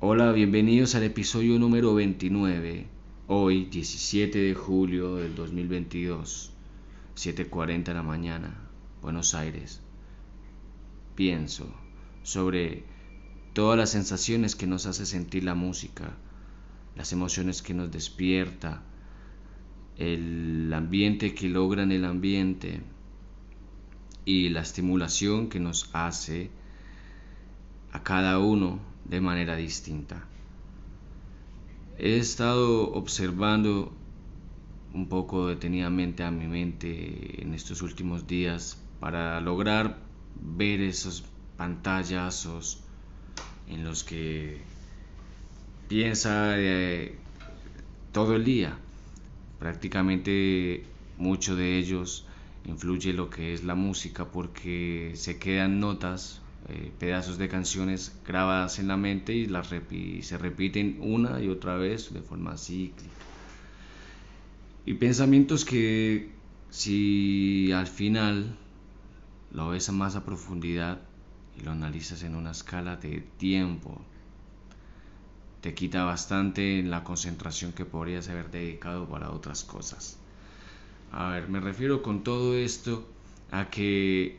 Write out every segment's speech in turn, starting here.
Hola, bienvenidos al episodio número 29, hoy 17 de julio del 2022, 7.40 de la mañana, Buenos Aires. Pienso sobre todas las sensaciones que nos hace sentir la música, las emociones que nos despierta, el ambiente que logra en el ambiente y la estimulación que nos hace a cada uno de manera distinta. He estado observando un poco detenidamente a mi mente en estos últimos días para lograr ver esos pantallazos en los que piensa eh, todo el día. Prácticamente mucho de ellos influye lo que es la música porque se quedan notas eh, pedazos de canciones grabadas en la mente y, las se repiten una y otra vez de forma cíclica. Y pensamientos que si al final lo ves más a profundidad y lo analizas en una escala de tiempo, te quita bastante la concentración que podrías haber dedicado para otras cosas. A ver, me refiero con todo esto a que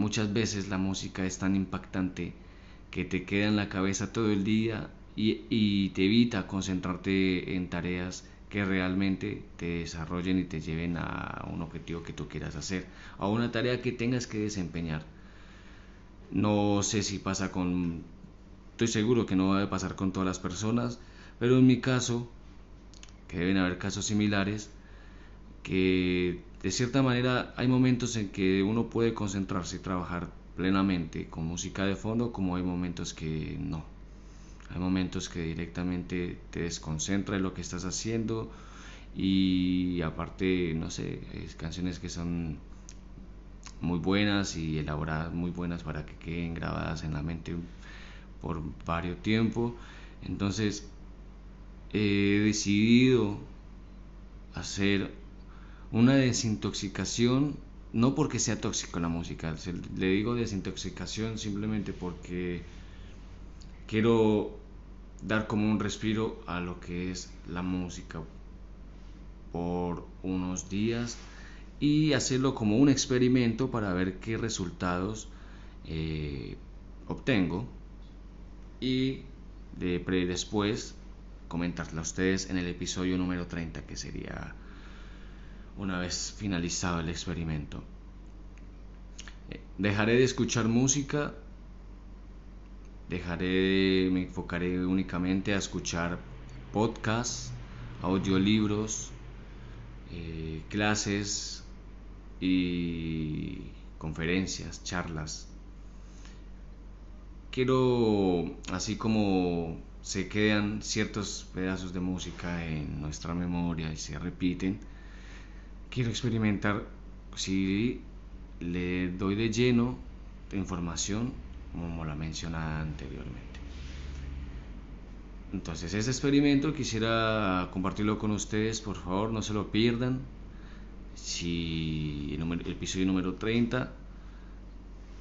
Muchas veces la música es tan impactante que te queda en la cabeza todo el día y, te evita concentrarte en tareas que realmente te desarrollen y te lleven a un objetivo que tú quieras hacer, a una tarea que tengas que desempeñar. No sé si pasa con... Estoy seguro que no a pasar con todas las personas, pero en mi caso, que deben haber casos similares, que de cierta manera hay momentos en que uno puede concentrarse y trabajar plenamente con música de fondo como hay momentos que no. Hay momentos que directamente te desconcentra en lo que estás haciendo y aparte, no sé, hay canciones que son muy buenas y elaboradas muy buenas para que queden grabadas en la mente por varios tiempo. Entonces he decidido hacer una desintoxicación, no porque sea tóxico la música, le digo desintoxicación simplemente porque quiero dar como un respiro a lo que es la música por unos días y hacerlo como un experimento para ver qué resultados eh, obtengo y de, después comentarle a ustedes en el episodio número 30 que sería una vez finalizado el experimento. Eh, dejaré de escuchar música, dejaré, me enfocaré únicamente a escuchar podcasts, audiolibros, eh, clases y conferencias, charlas. Quiero, así como se quedan ciertos pedazos de música en nuestra memoria y se repiten, quiero experimentar si le doy de lleno de información como la mencionaba anteriormente. Entonces, ese experimento quisiera compartirlo con ustedes, por favor, no se lo pierdan. Si el, episodio número 30,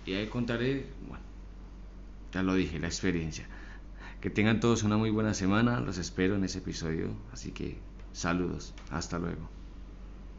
y ahí contaré, bueno, ya lo dije, la experiencia. Que tengan todos una muy buena semana, los espero en ese episodio, así que saludos, hasta luego.